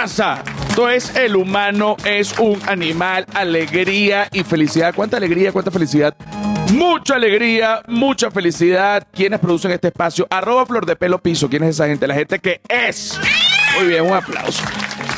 pasa? Esto es el humano, es un animal, alegría y felicidad. ¿Cuánta alegría, cuánta felicidad? Mucha alegría, mucha felicidad. ¿Quiénes producen este espacio? Arroba Flor de Pelo Piso. ¿Quién es esa gente? La gente que es. Muy bien, un aplauso.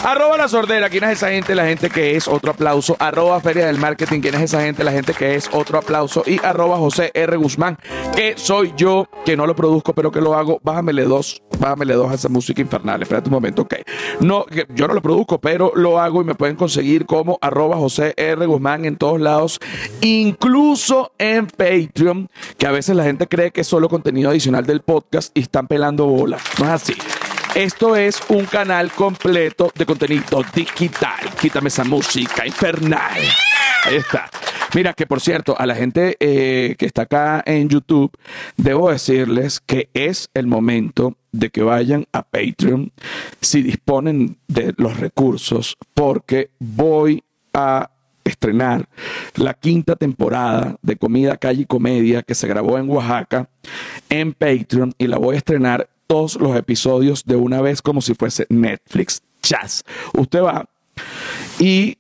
Arroba la sordera, ¿quién es esa gente? La gente que es, otro aplauso. Arroba Feria del Marketing, ¿quién es esa gente? La gente que es, otro aplauso. Y arroba José R. Guzmán, que soy yo, que no lo produzco, pero que lo hago. Bájamele dos, bájamele dos a esa música infernal. Espérate un momento, ok. No, yo no lo produzco, pero lo hago y me pueden conseguir como arroba José R. Guzmán en todos lados, incluso en Patreon, que a veces la gente cree que es solo contenido adicional del podcast y están pelando bola. No es así. Esto es un canal completo de contenido digital. Quítame esa música infernal. Ahí está. Mira que por cierto, a la gente eh, que está acá en YouTube, debo decirles que es el momento de que vayan a Patreon si disponen de los recursos, porque voy a estrenar la quinta temporada de Comida, Calle y Comedia que se grabó en Oaxaca en Patreon y la voy a estrenar todos los episodios de una vez como si fuese Netflix. Chas. Usted va y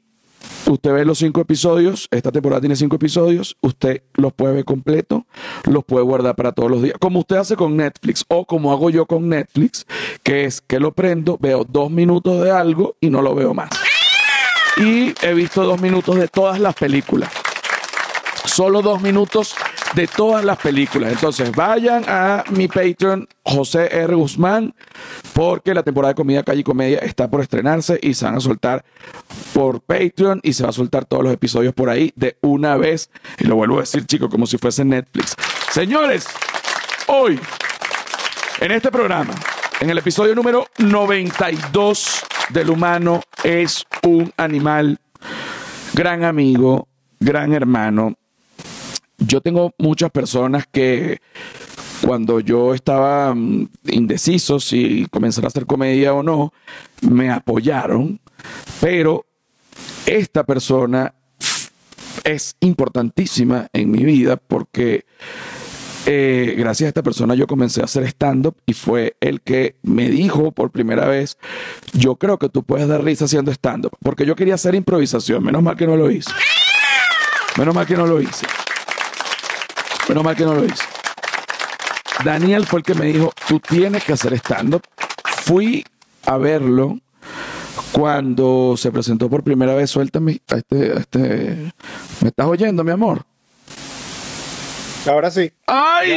usted ve los cinco episodios. Esta temporada tiene cinco episodios. Usted los puede ver completo, los puede guardar para todos los días. Como usted hace con Netflix o como hago yo con Netflix, que es que lo prendo, veo dos minutos de algo y no lo veo más. Y he visto dos minutos de todas las películas. Solo dos minutos de todas las películas. Entonces vayan a mi Patreon, José R. Guzmán, porque la temporada de Comida Calle y Comedia está por estrenarse y se van a soltar por Patreon y se va a soltar todos los episodios por ahí de una vez. Y lo vuelvo a decir, chicos, como si fuese Netflix. Señores, hoy, en este programa, en el episodio número 92 del humano es un animal, gran amigo, gran hermano, yo tengo muchas personas que cuando yo estaba mm, indeciso si comenzar a hacer comedia o no, me apoyaron, pero esta persona es importantísima en mi vida porque eh, gracias a esta persona yo comencé a hacer stand-up y fue el que me dijo por primera vez, yo creo que tú puedes dar risa haciendo stand-up, porque yo quería hacer improvisación, menos mal que no lo hice. Menos mal que no lo hice. Menos mal que no lo hice. Daniel fue el que me dijo, tú tienes que hacer stand-up. Fui a verlo cuando se presentó por primera vez. Suéltame a este, a este... ¿Me estás oyendo, mi amor? Ahora sí. ¡Ay!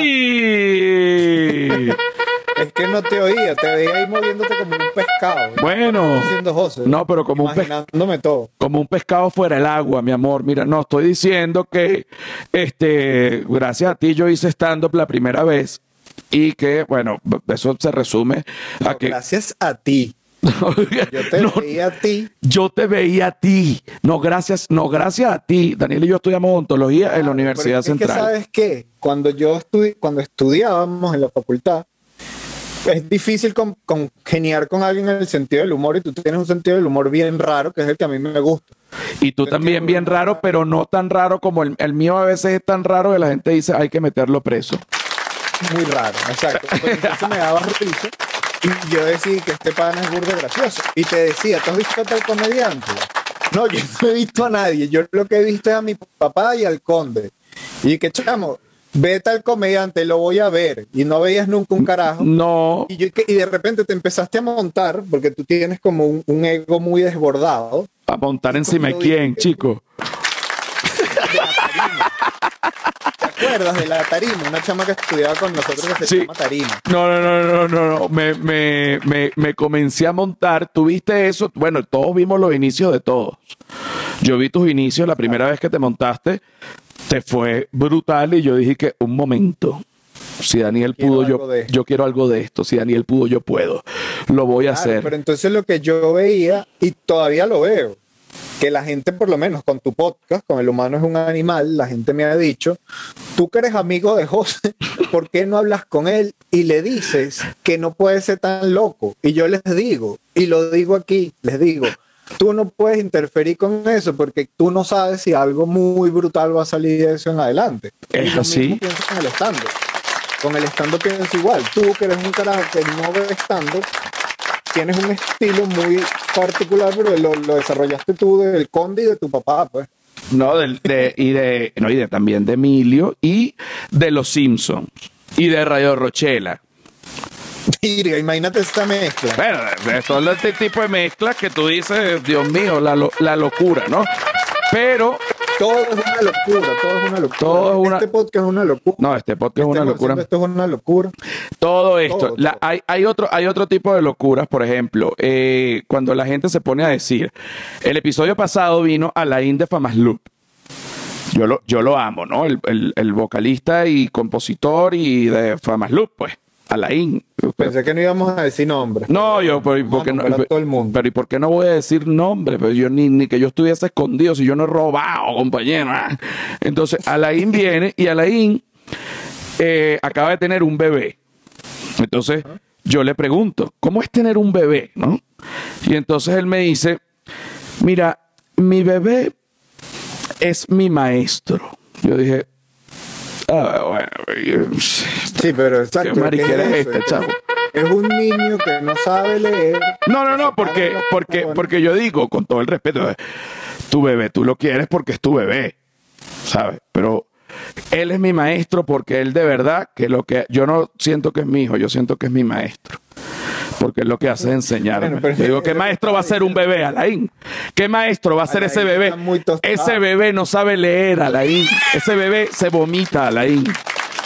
Es que no te oía, te veía ahí moviéndote como un pescado. Bueno. José. No, pero como un, pe- Imaginándome todo. como un pescado fuera del agua, mi amor. Mira, no, estoy diciendo que este, gracias a ti yo hice stand-up la primera vez y que, bueno, eso se resume a No, que... Gracias a ti. Yo te No, veía a ti. yo te veía a ti. No, gracias, no, gracias a ti. Daniel y yo estudiamos odontología en la Universidad Pero es que, Central. ¿sabes qué? Cuando yo estudi cuando estudiábamos en la facultad, es difícil con- congeniar con alguien en el sentido del humor y tú tienes un sentido del humor bien raro, que es el que a mí me gusta. Y tú también bien raro, pero no tan raro como el, el mío a veces es tan raro que la gente dice hay que meterlo preso. Muy raro, exacto. Entonces me daba risa y yo decía que este pan es burdo gracioso. Y te decía, ¿tú has visto a tal comediante? No, yo no he visto a nadie. Yo lo que he visto es a mi papá y al conde. Y que chamo, ve tal comediante, lo voy a ver. Y no veías nunca un carajo. No, Y, yo- y de repente te empezaste a montar, porque tú tienes como un, un ego muy desbordado. a montar encima de quién, chico. de la tarima. ¿Te acuerdas de la tarima? Una chama que estudiaba con nosotros que se Sí. llama tarima. No, no, no, no, no, no. Me, me, me, me comencé a montar. ¿Tuviste eso? Bueno, todos vimos los inicios de todos. Yo vi tus inicios la primera vez que te montaste. Te fue brutal y yo dije que un momento. Si Daniel Quiero pudo, yo, de yo quiero algo de esto. Si Daniel pudo, yo puedo. Lo voy a hacer. Pero entonces lo que yo veía, y todavía lo veo, que la gente, por lo menos con tu podcast, con El Humano es un Animal, la gente me ha dicho, tú que eres amigo de José, ¿por qué no hablas con él y le dices que no puede ser tan loco? Y yo les digo, y lo digo aquí, les digo, tú no puedes interferir con eso porque tú no sabes si algo muy brutal va a salir de eso en adelante. Es así. con el stand-up. con el stand-up pienso igual. Tú que eres un carajo que no ves stand-up, tienes un estilo muy particular, pero lo, lo desarrollaste tú del conde y de tu papá, pues. No, del- de, y de, no, y de también de Emilio y de los Simpsons y de Radio Rochela. Mira, imagínate esta mezcla. Bueno, todo este tipo de mezclas que tú dices, Dios mío, la, lo- la locura, ¿no? Pero, Todo es una locura, todo es una locura. Todo una- Este podcast es una locura. no, este podcast es una Estemos locura. Esto es una locura. Todo esto, Todo, la- todo. hay, hay otro, hay otro tipo de locuras, por ejemplo, eh, cuando la gente se pone a decir, el episodio pasado vino Alain de Famas Loop. Yo lo, yo lo amo, ¿no? El, el- el vocalista y compositor y de Famas Loop, pues, Alain. Pensé que no íbamos a decir nombres. No, yo, pero ¿y por Vamos qué no? todo el mundo. Pero ¿y por qué no voy a decir nombre? Pero yo ni, ni que yo estuviese escondido, si yo no he robado, compañero. ah. Entonces, Alain viene y Alain eh, acaba de tener un bebé. Entonces, yo le pregunto, ¿cómo es tener un bebé? ¿No? Y entonces él me dice, mira, mi bebé es mi maestro. Yo dije, ah, bueno, Sí, pero exacto. qué mariquera ¿qué es esta, chavo. Es un niño que no sabe leer. No, no, no, porque, porque, porque yo digo, con todo el respeto, tu bebé, tú lo quieres porque es tu bebé, ¿sabes? Pero él es mi maestro porque él de verdad, que lo que yo no siento que es mi hijo, yo siento que es mi maestro. Porque él lo que hace es enseñarme. Bueno, pero Yo digo, es ¿qué maestro va a ser un bebé, Alain? ¿Qué maestro va a ser ese bebé? Ese bebé no sabe leer, Alain. Ese bebé se vomita, Alain.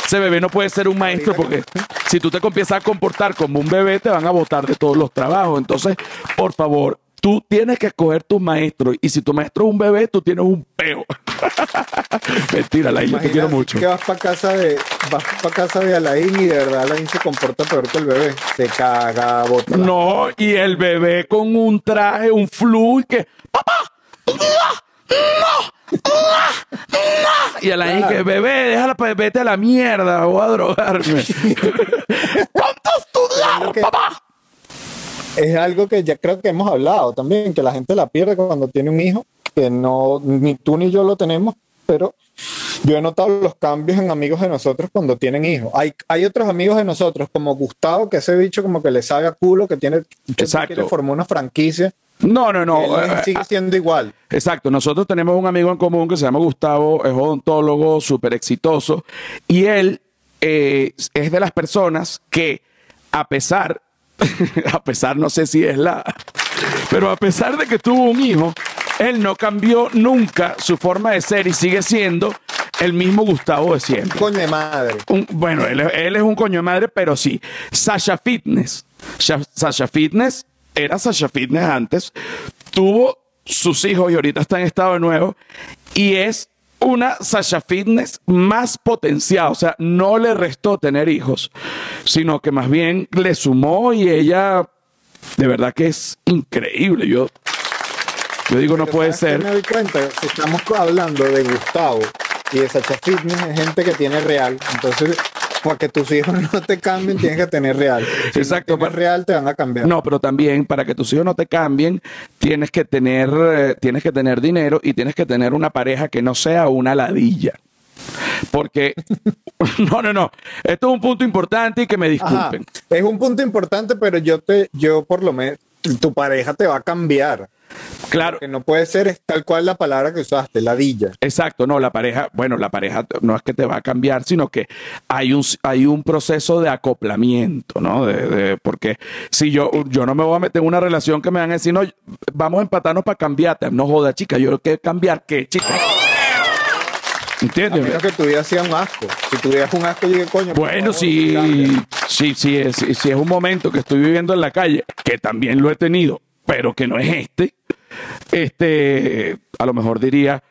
Ese bebé no puede ser un maestro porque si tú te empiezas a comportar como un bebé, te van a botar de todos los trabajos. Entonces, por favor, tú tienes que escoger tu maestro. Y si tu maestro es un bebé, tú tienes un peo. Mentira, Alain, yo te quiero mucho. Que vas para casa de vas para casa de Alain y de verdad Alain se comporta peor que el bebé. Se caga, bota. No, y el bebé con un traje, un flu, y que, papá, no, no, no. Y Alain que, bebé, déjala, pues, vete a la mierda, voy a drogarme. ¿Cuánto que- papá? Es algo que ya creo que hemos hablado también, que la gente la pierde cuando tiene un hijo, que no ni tú ni yo lo tenemos, pero yo he notado los cambios en amigos de nosotros cuando tienen hijos. Hay, hay otros amigos de nosotros, como Gustavo, que ese bicho como que le sabe a culo, que tiene, que quiere formar una franquicia. No, no, no. Él eh, sigue siendo igual. Exacto, nosotros tenemos un amigo en común que se llama Gustavo, es odontólogo, súper exitoso, y él eh, es de las personas que, a pesar, a pesar, no sé si es la, pero a pesar de que tuvo un hijo, él no cambió nunca su forma de ser y sigue siendo el mismo Gustavo de siempre. Coño de madre. Un- bueno, él, él es un coño de madre, pero sí. Sasha Fitness. Sha- Sasha Fitness era Sasha Fitness antes. Tuvo sus hijos y ahorita está en estado de nuevo. Y es una Sasha Fitness más potenciada. O sea, no le restó tener hijos, sino que más bien le sumó y ella, de verdad que es increíble. Yo, yo digo, no puede ¿sabes qué ser. Me doy cuenta, si estamos hablando de Gustavo y de Sacha Fitness, es gente que tiene real. Entonces, para que tus hijos no te cambien, tienes que tener real. Si Exacto, No tienes pa- real, te van a cambiar. No, pero también para que tus hijos no te cambien, tienes que tener, eh, tienes que tener dinero y tienes que tener una pareja que no sea una ladilla. Porque, no, no, no. Esto es un punto importante y que me Ajá, disculpen. Es un punto importante, pero yo te, yo por lo menos, tu pareja te va a cambiar. Claro, Que no puede ser es tal cual la palabra que usaste, ladilla. Exacto, no, la pareja, bueno, la pareja no es que te va a cambiar, sino que hay un, hay un proceso de acoplamiento, ¿no? De, de- porque si yo, yo no me voy a meter en una relación que me van a decir, no, vamos a empatarnos para cambiarte. No joda, chica, yo que cambiar qué, chica. A ¿Entiendes? menos que tu vida sea un asco. Si tuvieras un asco, digo, coño. Bueno, si, cambia. si, si, es, si, es un momento que estoy viviendo en la calle, que también lo he tenido, pero que no es este, este, a lo mejor diría,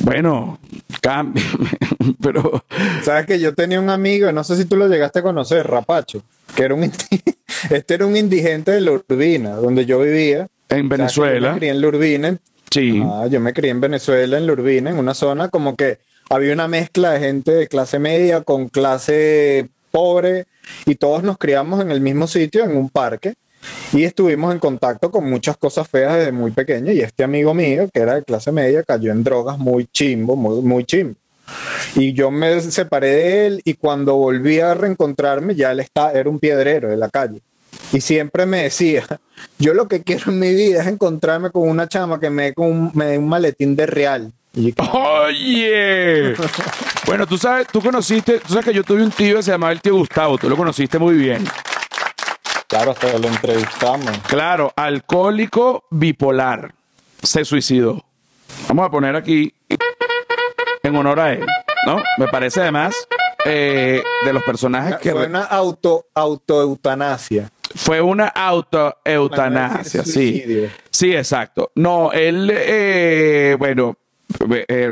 bueno, cámbiame, pero Sabes que yo tenía un amigo, no sé si tú lo llegaste a conocer, Rapacho, que era un este era un indigente de la Urbina, donde yo vivía. en que Yo Venezuela, me crié en la Urbina. sí, Ah, yo me crié en Venezuela, en la Urbina, en una zona como que había una mezcla de gente de clase media con clase pobre y todos nos criamos en el mismo sitio, en un parque. Y estuvimos en contacto con muchas cosas feas desde muy pequeño. Y este amigo mío, que era de clase media, cayó en drogas muy chimbo, muy, muy chimbo. Y yo me separé de él y cuando volví a reencontrarme ya él está, era un piedrero de la calle. Y siempre me decía, yo lo que quiero en mi vida es encontrarme con una chama que me dé, me dé un maletín de real. Oye. bueno, tú sabes, tú conociste, tú sabes que yo tuve un tío que se llamaba el tío Gustavo, tú lo conociste muy bien. claro, hasta lo entrevistamos. Claro, alcohólico bipolar. Se suicidó. Vamos a poner aquí en honor a él, ¿no? Me parece además eh, de los personajes que Fue una auto, autoeutanasia. fue una autoeutanasia, sí. Sí, exacto. No, él, eh, bueno,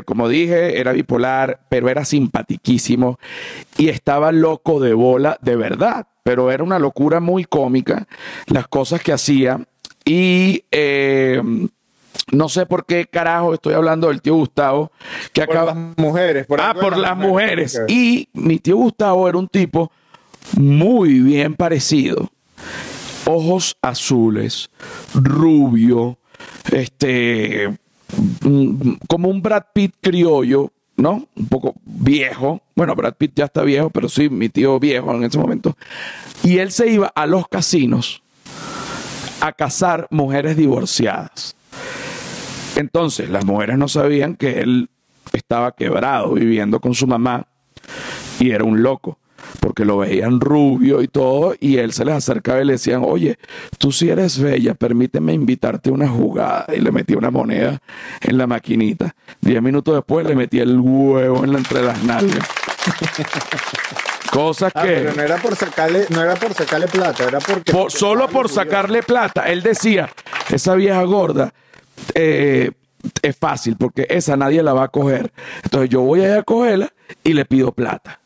como dije, era bipolar, pero era simpatiquísimo y estaba loco de bola de verdad, pero era una locura muy cómica las cosas que hacía y eh, no sé por qué carajo estoy hablando del tío Gustavo que Por acaba... las mujeres. Por Ah, por las mujeres. Y mi tío Gustavo era un tipo muy bien parecido. Ojos azules, rubio, este, como un Brad Pitt criollo, ¿no? Un poco viejo. Bueno, Brad Pitt ya está viejo, pero sí, mi tío viejo en ese momento. Y él se iba a los casinos a casar mujeres divorciadas. Entonces, las mujeres no sabían que él estaba quebrado viviendo con su mamá y era un loco, porque lo veían rubio y todo, y él se les acercaba y le decían, oye, tú si eres bella, permíteme invitarte a una jugada. Y le metía una moneda en la maquinita. Diez minutos después le metía el huevo en la, entre las nalgas. Cosas Ah, que... pero no era por sacarle, no era por sacarle plata, era porque Por- solo por sacarle plata. Él decía, esa vieja gorda eh, es fácil porque esa nadie la va a coger. Entonces yo voy a ir a cogerla y le pido plata.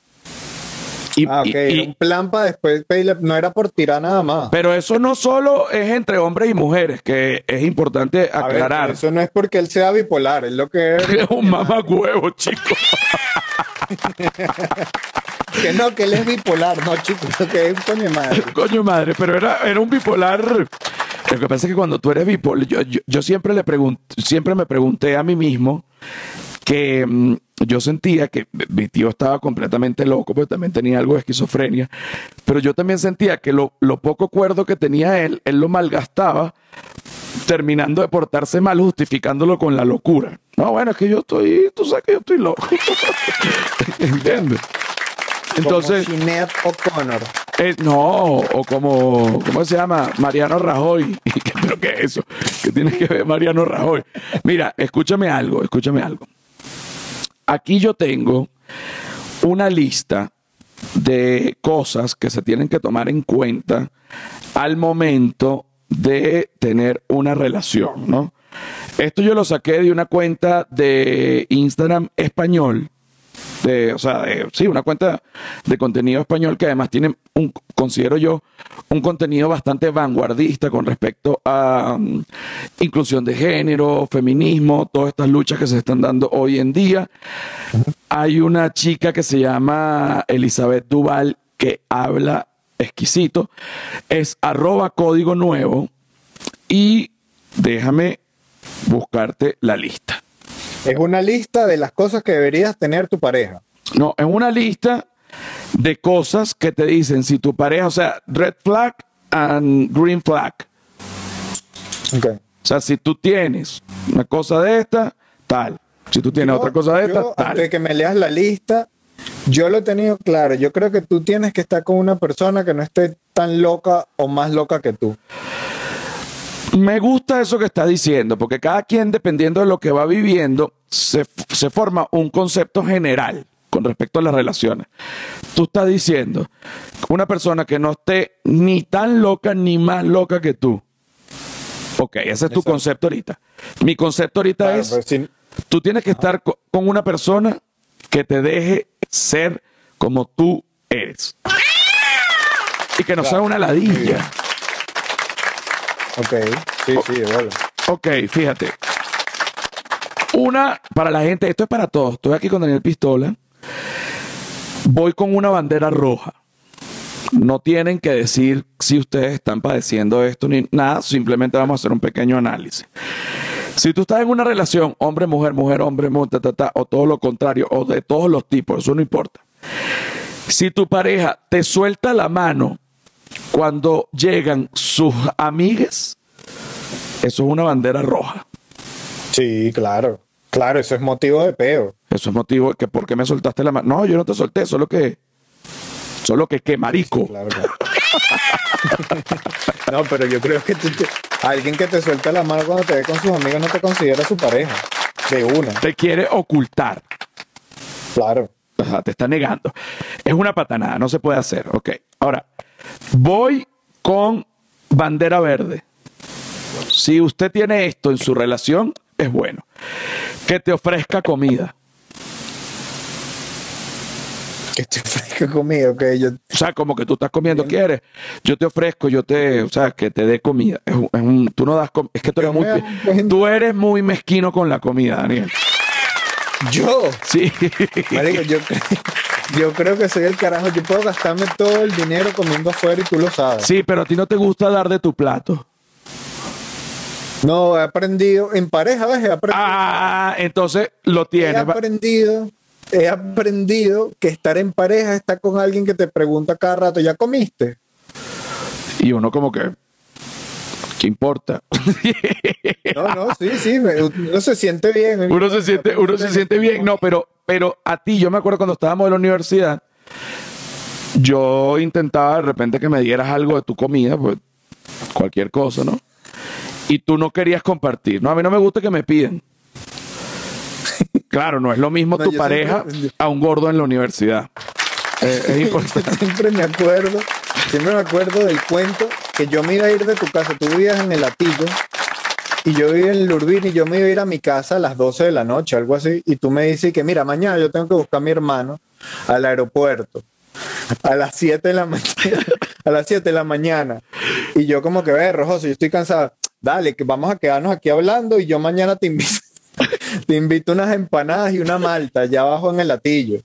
Y- Ah, ok, y- era un plan para después pedirle, no era por tirar nada más. pero eso no solo es entre hombres y mujeres, que es importante A ver, aclarar. eso no es porque él sea bipolar, es lo que es. es un mamacuevo, chico. que no, que él es bipolar, no, chicos, que es un coño madre. Coño madre, pero era, era un bipolar. Lo que pasa es que cuando tú eres bipolar, yo, yo, yo siempre le siempre me pregunté a mí mismo que mm, yo sentía que mi tío estaba completamente loco, porque también tenía algo de esquizofrenia, pero yo también sentía que lo, lo poco cuerdo que tenía él, él lo malgastaba terminando de portarse mal, justificándolo con la locura. No, bueno, es que yo estoy, tú sabes que yo estoy loco. ¿Entiendes? Entonces, Como Sinead O'Connor. eh, no, o como, ¿cómo se llama? Mariano Rajoy. ¿Pero qué es eso? ¿Qué tiene que ver Mariano Rajoy? Mira, escúchame algo, escúchame algo. Aquí yo tengo una lista de cosas que se tienen que tomar en cuenta al momento de tener una relación, ¿no? Esto yo lo saqué de una cuenta de Instagram español, de, o sea, de- sí, una cuenta de contenido español que además tiene un, considero yo, un contenido bastante vanguardista con respecto a mm, inclusión de género, feminismo, todas estas luchas que se están dando hoy en día. Hay una chica que se llama Elizabeth Duval que habla exquisito, es arroba código nuevo y déjame buscarte la lista. Es una lista de las cosas que deberías tener tu pareja. No, es una lista de cosas que te dicen si tu pareja, o sea, red flag and green flag. Ok. O sea, si tú tienes una cosa de esta, tal. Si tú tienes Yo- otra cosa de esta, yo, antes de tal. que me leas la lista, yo lo he tenido claro. Yo creo que tú tienes que estar con una persona que no esté tan loca o más loca que tú. Me gusta eso que está diciendo, porque cada quien, dependiendo de lo que va viviendo, se, se forma un concepto general con respecto a las relaciones. Tú estás diciendo una persona que no esté ni tan loca ni más loca que tú. Ok, ese es tu concepto ahorita. Mi concepto ahorita Claro, es, si- tú tienes que estar co- con una persona que te deje ser como tú eres. Y que no sea Claro, una muy bien. ladilla. Ok, sí, sí. Ok, fíjate. Una, para la gente, esto es para todos. Estoy aquí con Daniel Pistola. Voy con una bandera roja. No tienen que decir si ustedes están padeciendo esto ni nada, simplemente vamos a hacer un pequeño análisis. Si tú estás en una relación hombre, mujer, mujer, hombre, mujer, ta, ta, ta, o todo lo contrario, o de todos los tipos, eso no importa. Si tu pareja te suelta la mano cuando llegan sus amigues, eso es una bandera roja. Sí, claro. Claro, eso es motivo de peo. Eso es motivo que por qué me soltaste la mano. No, yo no te solté, solo que. Solo que qué marico. Claro, claro. no, pero yo creo que tú alguien que te suelta la mano cuando te ve con sus amigos no te considera su pareja. De una, Te quiere ocultar. claro. Ajá, te está negando. Es una patanada, no se puede hacer. Ok. Ahora, voy con bandera verde. Si usted tiene esto en su relación, es bueno. Que te ofrezca comida. Que te ofrezca comida, ok. Yo, O sea, como que tú estás comiendo, ¿quieres? Yo te ofrezco, yo te, o sea, que te dé comida. Es un- es un- tú no das com- es que tú eres muy, tú eres muy mezquino con la comida, Daniel. yo, Sí. marico, yo, cre- yo creo que soy el carajo. Yo puedo gastarme todo el dinero comiendo afuera y tú lo sabes. Sí, pero a ti no te gusta dar de tu plato. No, he aprendido, en pareja, ¿ves? He aprendido. Ah, entonces lo he tienes. Va- aprendido, he aprendido que estar en pareja está con alguien que te pregunta cada rato, ¿ya comiste? Y uno como que, ¿qué importa? No, no, sí, sí, me- uno se siente bien. uno se siente, uno se siente bien. No, pero, pero a ti, yo me acuerdo cuando estábamos en la universidad, yo intentaba de repente que me dieras algo de tu comida, pues cualquier cosa, ¿no? Y tú no querías compartir. No, a mí no me gusta que me piden. Claro, no es lo mismo No, tu pareja siempre- a un gordo en la universidad. Eh, es importante. siempre me acuerdo, siempre me acuerdo del cuento que yo me iba a ir de tu casa, tú vivías en el Latillo y yo vivía en Lurbín y yo me iba a ir a mi casa a las 12 de la noche, algo así, y tú me dices que mira, mañana yo tengo que buscar a mi hermano al aeropuerto a las 7 de la mañana, a las 7 de la mañana. Y yo como que, ve, Rojoso, yo estoy cansado. Dale, que vamos a quedarnos aquí hablando y yo mañana te invito, te invito unas empanadas y una malta allá abajo en el latillo.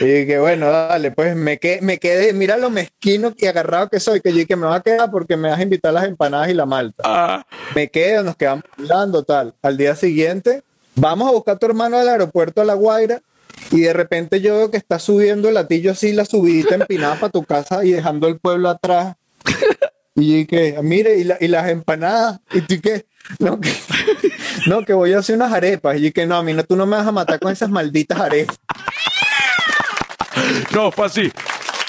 Y que bueno, dale, pues me, que, me quedé, mira lo mezquino y agarrado que soy, que yo que me va a quedar porque me vas a invitar las empanadas y la malta. Ah, Me quedo, nos quedamos hablando, tal. Al día siguiente, vamos a buscar a tu hermano al aeropuerto a La Guaira y de repente yo veo que está subiendo el latillo así, la subidita empinada para tu casa y dejando el pueblo atrás. Y que, mire, y, la- y las empanadas, y tú que, no, que, no, que voy a hacer unas arepas. Y que no, a mí no, tú no me vas a matar con esas malditas arepas. No, fue así.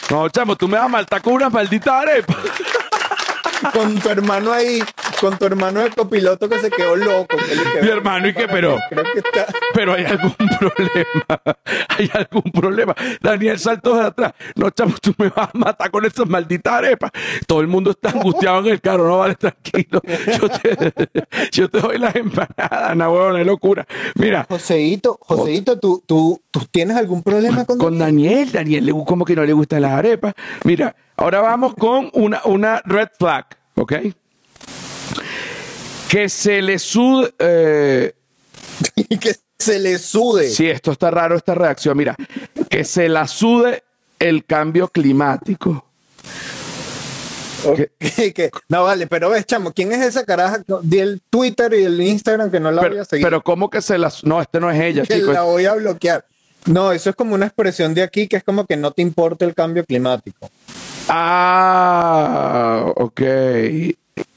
No, chamo, tú me vas a maltar con una maldita arepa. Con tu hermano ahí, con tu hermano de copiloto que se quedó loco. que le quedó- Mi hermano, ¿y qué? Pero- Creo que está. Pero hay algún problema. Hay algún problema. Daniel saltó de atrás. No, chamo, tú me vas a matar con esas malditas arepas. Todo el mundo está angustiado en el carro. No vale, tranquilo. Yo te, yo te doy las empanadas, no, huevón, es locura. Mira, Joseito, Joseito, ¿tú, tú, ¿tú tienes algún problema con, con Daniel, Daniel, le- como que no le gustan las arepas. Mira, ahora vamos con una, una red flag, ¿ok? Que se le sude. eh, que se le sude? Sí, esto está raro, esta reacción. Mira, que se la sude el cambio climático. Ok, que- no, vale, pero ves, chamo, ¿quién es esa caraja? Di el Twitter y el Instagram que no la voy a seguir. pero ¿cómo que se la... No, este no es ella, que chicos. la voy a bloquear. No, eso es como una expresión de aquí que es como que no te importa el cambio climático. Ah, ok.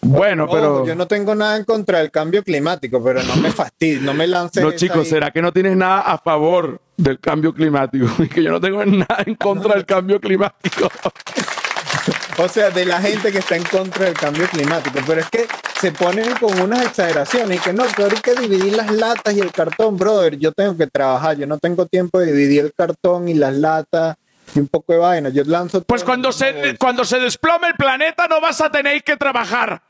Bueno, pero... Yo no tengo nada en contra del cambio climático, pero no me fastidies, no me lances. No, chicos, ahí. ¿será que no tienes nada a favor del cambio climático? Y que yo no tengo nada en contra del cambio climático. O sea, de la gente que está en contra del cambio climático. Pero es que se ponen con unas exageraciones y que no, ahora hay que dividir las latas y el cartón, brother. Yo tengo que trabajar, yo no tengo tiempo de dividir el cartón y las latas y un poco de vaina. Yo lanzo. Pues cuando se, cuando se desplome el planeta no vas a tener que trabajar.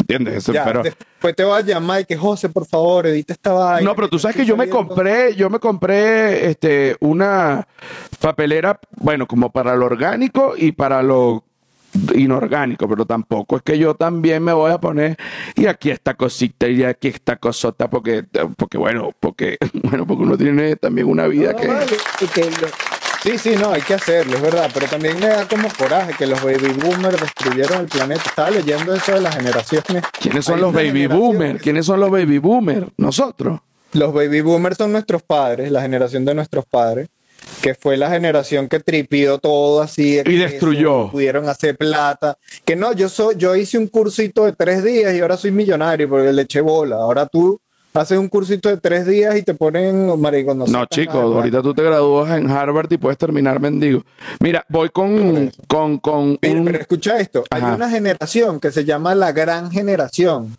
¿Entiendes? Eso, Ya, pero- después te voy a llamar y que José, por favor, edita esta vaina. No, pero tú sabes que yo me compré, yo me compré este una papelera, bueno, como para lo orgánico y para lo inorgánico, pero tampoco es que yo también me voy a poner y aquí esta cosita y aquí esta cosota porque porque bueno, porque bueno, porque uno tiene también una vida No, que vale, y que lo- Sí, sí, no, hay que hacerlo, es verdad, pero también me da como coraje que los baby boomers destruyeron el planeta. Estaba leyendo eso de las generaciones. ¿Quiénes son Hay los baby boomers? ¿Quiénes son los baby boomers? Nosotros. Los baby boomers son nuestros padres, la generación de nuestros padres, que fue la generación que tripió todo así. Y destruyó. Pudieron hacer plata. Que no, yo soy, yo hice un cursito de tres días y ahora soy millonario porque le eché bola. Ahora tú haces un cursito de tres días y te ponen maricón. No, sacas chicos, ahorita tú te gradúas en Harvard y puedes terminar mendigo. Mira, voy con, con, con un- pero escucha esto, Ajá. hay una generación que se llama la gran generación,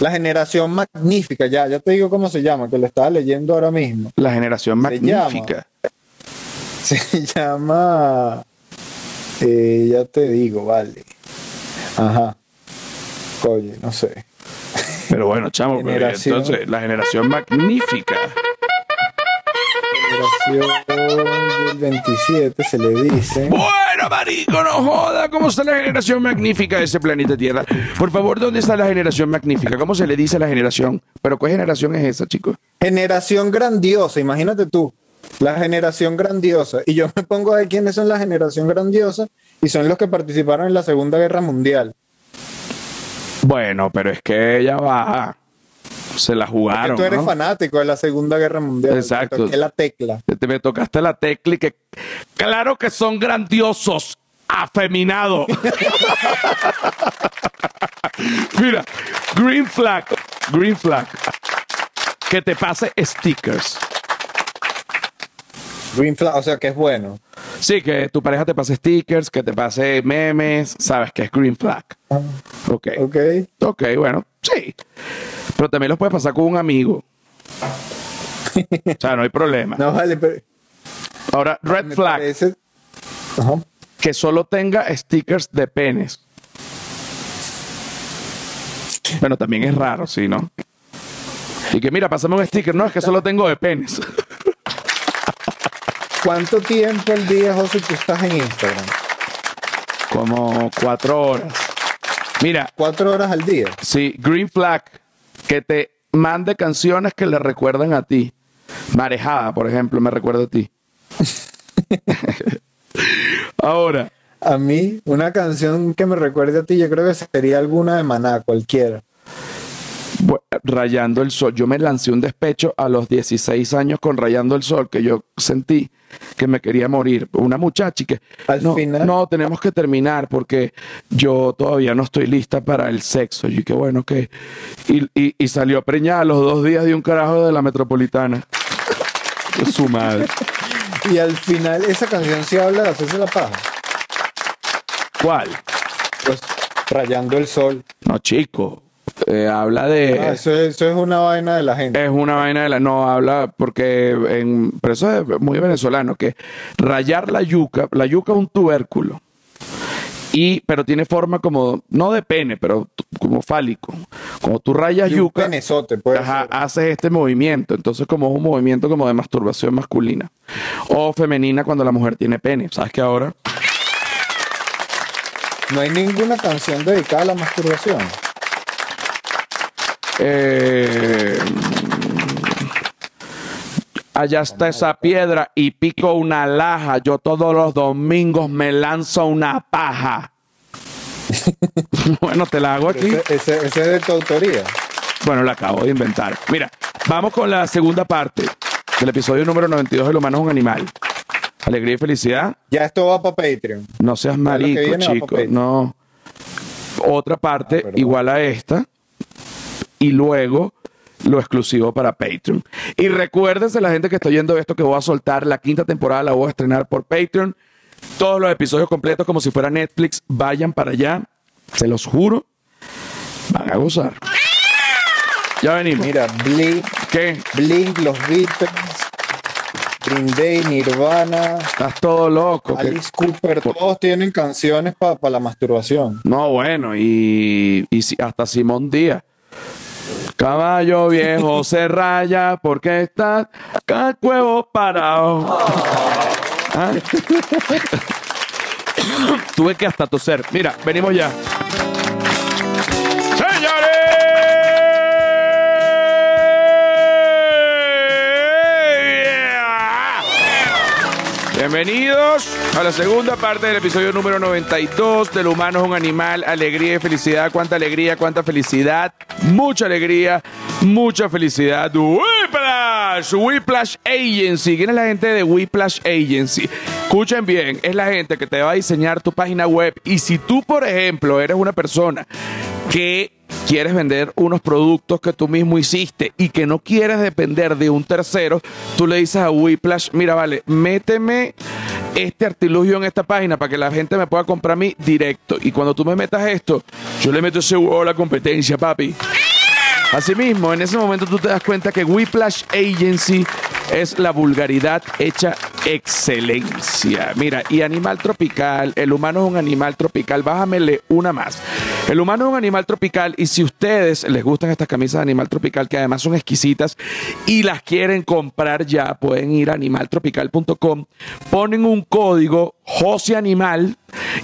la generación magnífica, ya, ya te digo cómo se llama, que lo estaba leyendo ahora mismo. la generación Se llama- magnífica. Se llama, eh, ya te digo, vale. Ajá. Oye, no sé. Pero bueno, chamo, pero Generación. entonces, la generación magnífica. Generación del 27 se le dice. Bueno, marico, no joda. ¿Cómo está la generación magnífica de ese planeta Tierra? Por favor, ¿dónde está la generación magnífica? ¿Cómo se le dice a la generación? ¿Pero qué generación es esa, chicos? Generación grandiosa, imagínate tú, la generación grandiosa. Y yo me pongo a ver quiénes son la generación grandiosa y son los que participaron en la Segunda Guerra Mundial. Bueno, pero es que ella va. Se la jugaron. tú eres ¿no? fanático de la Segunda Guerra Mundial. Exacto. Te toqué la tecla. Te me tocaste la tecla y que. Claro que son grandiosos. Afeminados. Mira, Green Flag. Green Flag. Que te pase stickers. Green flag, o sea que es bueno. Sí, que tu pareja te pase stickers, que te pase memes, sabes que es green flag. Ok. Ok. Ok, bueno, sí. Pero también los puedes pasar con un amigo. O sea, no hay problema. No vale, pero Ahora, red flag, parece- que solo tenga stickers de penes. Bueno, también es raro, sí, ¿no? Y que mira, pásame un sticker. No, es que solo tengo de penes. ¿Cuánto tiempo al día, José, tú estás en Instagram? Como cuatro horas. Mira, Cuatro horas al día. Sí, Green Flag, que te mande canciones que le recuerdan a ti. Marejada, por ejemplo, me recuerda a ti. Ahora, A mí, una canción que me recuerde a ti, yo creo que sería alguna de Maná, cualquiera. Rayando el Sol. Yo me lancé un despecho a los 16 años con Rayando el Sol, que yo sentí que me quería morir. Una muchacha y que... Al no, final- no, tenemos que terminar porque yo todavía no estoy lista para el sexo. Y que bueno, que... Y, y- y salió preñada a los dos días de un carajo de la metropolitana. Su madre. Y al final, esa canción sí habla de hacerse la paja. ¿Cuál? Pues, rayando el sol. No, chico. Eh, habla de. Ah, eso, es, eso es una vaina de la gente. es una vaina de la. No, habla porque. En, pero eso es muy venezolano. Que rayar la yuca. La yuca es un tubérculo. Y, pero tiene forma como. No de pene, pero como fálico. Como tú rayas Y un yuca. penezote, puede Ajá, ser. haces este movimiento. Entonces, como es un movimiento como de masturbación masculina. O femenina cuando la mujer tiene pene. ¿Sabes que ahora? No hay ninguna canción dedicada a la masturbación. Eh, allá está esa piedra y pico una laja. Yo todos los domingos me lanzo una paja. bueno, te la hago aquí. Ese, ese- ese es de tu autoría. Bueno, la acabo de inventar. Mira, vamos con la segunda parte del episodio número 92 El humano es un animal. Alegría y felicidad. Ya esto va para Patreon. No seas marico, chico. No. Otra parte Ah, igual a esta. Y luego lo exclusivo para Patreon. Y recuérdense, la gente que está oyendo esto, que voy a soltar la quinta temporada, la voy a estrenar por Patreon. Todos los episodios completos, como si fuera Netflix, vayan para allá. Se los juro. Van a gozar. Ya venimos. Mira, Blink, ¿Qué? Blink, los Beatles, Green Day, Nirvana, Estás todo loco. ¿Qué? Alice Cooper, todos tienen canciones para la masturbación. No, bueno, y, y hasta Simón Díaz. Caballo viejo se raya porque está el huevo parado. ¿Ah? Tuve que hasta toser. Mira, venimos ya. Bienvenidos a la segunda parte del episodio número 92 del humano es un animal, alegría y felicidad. Cuánta alegría, cuánta felicidad, mucha alegría, mucha felicidad. Whiplash, Whiplash Agency. ¿Quién es la gente de Whiplash Agency? Escuchen bien, es la gente que te va a diseñar tu página web y si tú, por ejemplo, eres una persona que quieres vender unos productos que tú mismo hiciste y que no quieres depender de un tercero, tú le dices a Whiplash, mira, vale, méteme este artilugio en esta página para que la gente me pueda comprar a mí directo. Y cuando tú me metas esto, yo le meto ese huevo a la competencia, papi. Asimismo, en ese momento tú te das cuenta que Whiplash Agency es la vulgaridad hecha excelencia. Mira, y animal tropical, el humano es un animal tropical, bájamele una más. El humano es un animal tropical y si ustedes les gustan estas camisas de animal tropical, que además son exquisitas y las quieren comprar ya, pueden ir a animaltropical.com, ponen un código José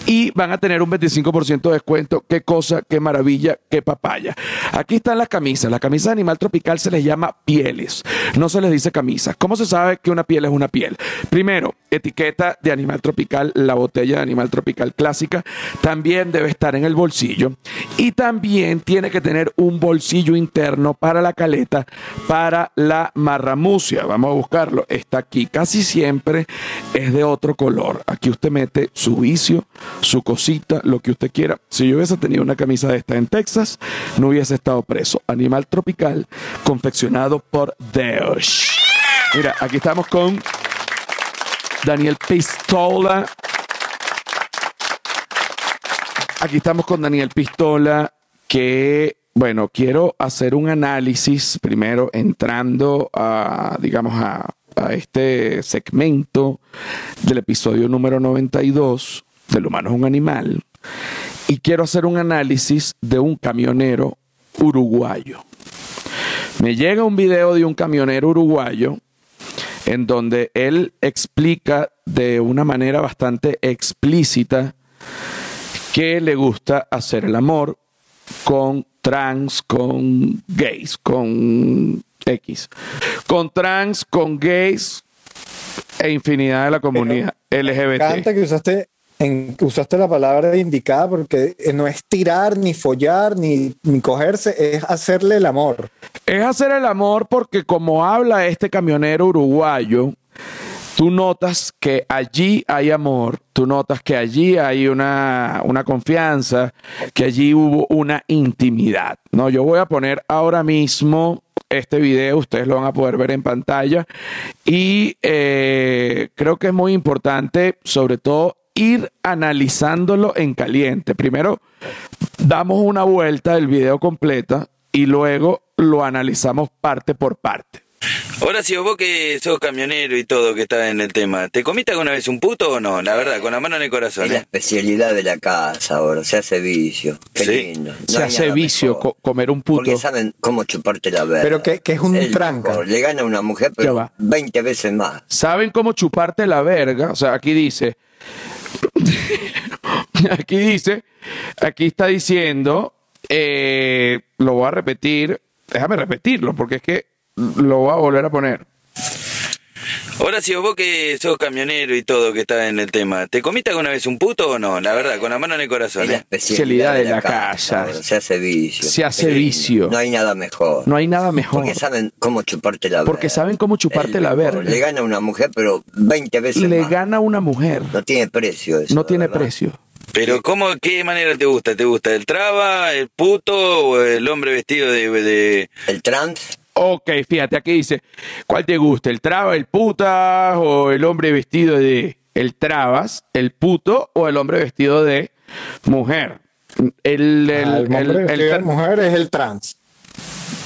y van a tener un 25% de descuento. Qué cosa, qué maravilla, qué papaya. Aquí están las camisas. La camisa de animal tropical se les llama pieles, no se les dice camisas. ¿Cómo se sabe que una piel es una piel? Primero, etiqueta de animal tropical, la botella de animal tropical clásica también debe estar en el bolsillo y también tiene que tener un bolsillo interno para la caleta, para la marramucia. Vamos a buscarlo. Está aquí. Casi siempre es de otro color. Aquí usted mete su vicio, su cosita, lo que usted quiera. Si yo hubiese tenido una camisa de esta en Texas, no hubiese estado preso. Animal tropical confeccionado por Deus. Mira, aquí estamos con Daniel Pistola. Aquí estamos con Daniel Pistola, que, bueno, quiero hacer un análisis primero entrando a, digamos, a, a este segmento del episodio número 92 del humano es un animal. Y quiero hacer un análisis de un camionero uruguayo. Me llega un video de un camionero uruguayo en donde él explica de una manera bastante explícita que le gusta hacer el amor con trans, con gays, con X, con trans, con gays e infinidad de la comunidad LGBT. Me encanta que usaste, usaste la palabra indicada porque no es tirar, ni follar, ni, ni cogerse, es hacerle el amor. Es hacer el amor porque como habla este camionero uruguayo, tú notas que allí hay amor, tú notas que allí hay una, una, confianza, que allí hubo una intimidad. No, yo voy a poner ahora mismo este video, ustedes lo van a poder ver en pantalla y eh, creo que es muy importante, sobre todo, ir analizándolo en caliente. Primero, damos una vuelta del video completa y luego lo analizamos parte por parte. Ahora si vos que sos camionero y todo que está en el tema, ¿te comiste alguna vez un puto o no? La verdad, con la mano en el corazón. Es la ¿eh? especialidad de la casa ahora, se hace vicio. Qué Sí. lindo. No Se hace vicio co- comer un puto. Porque saben cómo chuparte la verga. Pero que, que es un El tranca. mejor. Le gana a una mujer, pero va. 20 veces más. ¿Saben cómo chuparte la verga? O sea, aquí dice, aquí dice, aquí está diciendo, eh, lo voy a repetir, déjame repetirlo, porque es que lo voy a volver a poner. Ahora si vos que sos camionero y todo que está en el tema, ¿te comiste alguna vez un puto o no? La verdad, con la mano en el corazón. Es la ¿eh? especialidad de la casa. Se hace vicio. Se hace vicio. No hay nada mejor. No hay nada mejor. Porque saben cómo chuparte la verga. Porque saben cómo chuparte El la verga. Le gana a una mujer, pero 20 veces Le más. gana una mujer. No tiene precio eso. No tiene verdad. precio. Pero ¿cómo, qué manera te gusta? ¿Te gusta el traba, el puto o el hombre vestido de... de... El trans, Ok, fíjate, aquí dice, ¿cuál te gusta? ¿El traba, el puta o el hombre vestido de... El trabas, el puto o el hombre vestido de mujer? El, el, Ah, el hombre el- el vestido de mujer es el trans.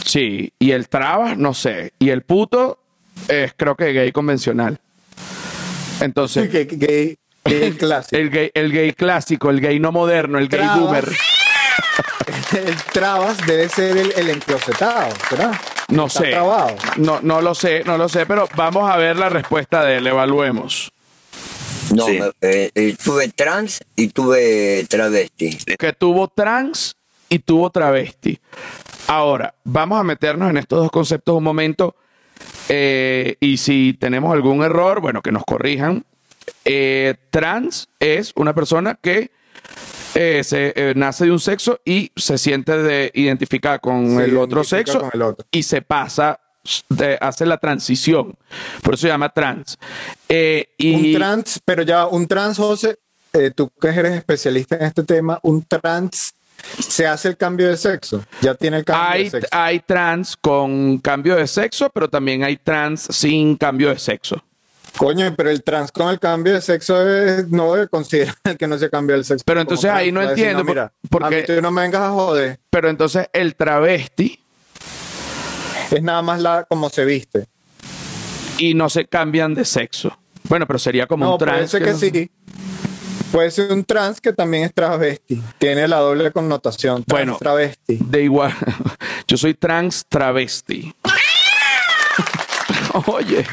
Sí, y el trabas, no sé. Y el puto es creo que gay convencional. Entonces, que el clásico. el gay, el gay clásico, el gay no moderno, el gay boomer. el trabas debe ser el, el enclosetado, ¿verdad? No Está sé. trabado. No, no lo sé, no lo sé, pero vamos a ver la respuesta de él, evaluemos. no, Sí. eh, eh, tuve trans y tuve travesti. Que tuvo trans y tuvo travesti. Ahora, vamos a meternos en estos dos conceptos un momento. eh, y si tenemos algún error, bueno, que nos corrijan. Eh, trans es una persona que eh, se, eh, nace de un sexo y se siente de, identificada con el otro sexo con el otro. y se pasa, de- hace la transición. Por eso se llama trans. Eh, y Un trans, pero ya un trans, José, eh, tú que eres especialista en este tema, un trans se hace el cambio de sexo. Ya tiene el cambio hay, de sexo. hay trans con cambio de sexo, pero también hay trans sin cambio de sexo. Coño, pero el trans con el cambio de sexo es- no debe considerar que no se cambia el sexo. Pero entonces ahí no decir, entiendo, mira, por- a mí porque- tú no me vengas a joder. Pero entonces el travesti Es nada más la como se viste. y no se cambian de sexo. Bueno, pero sería como No, un puede trans. ser que no- sí. Puede ser un trans que también es travesti. Tiene la doble connotación. Trans Bueno. travesti. De igual. Yo soy trans travesti. Oye.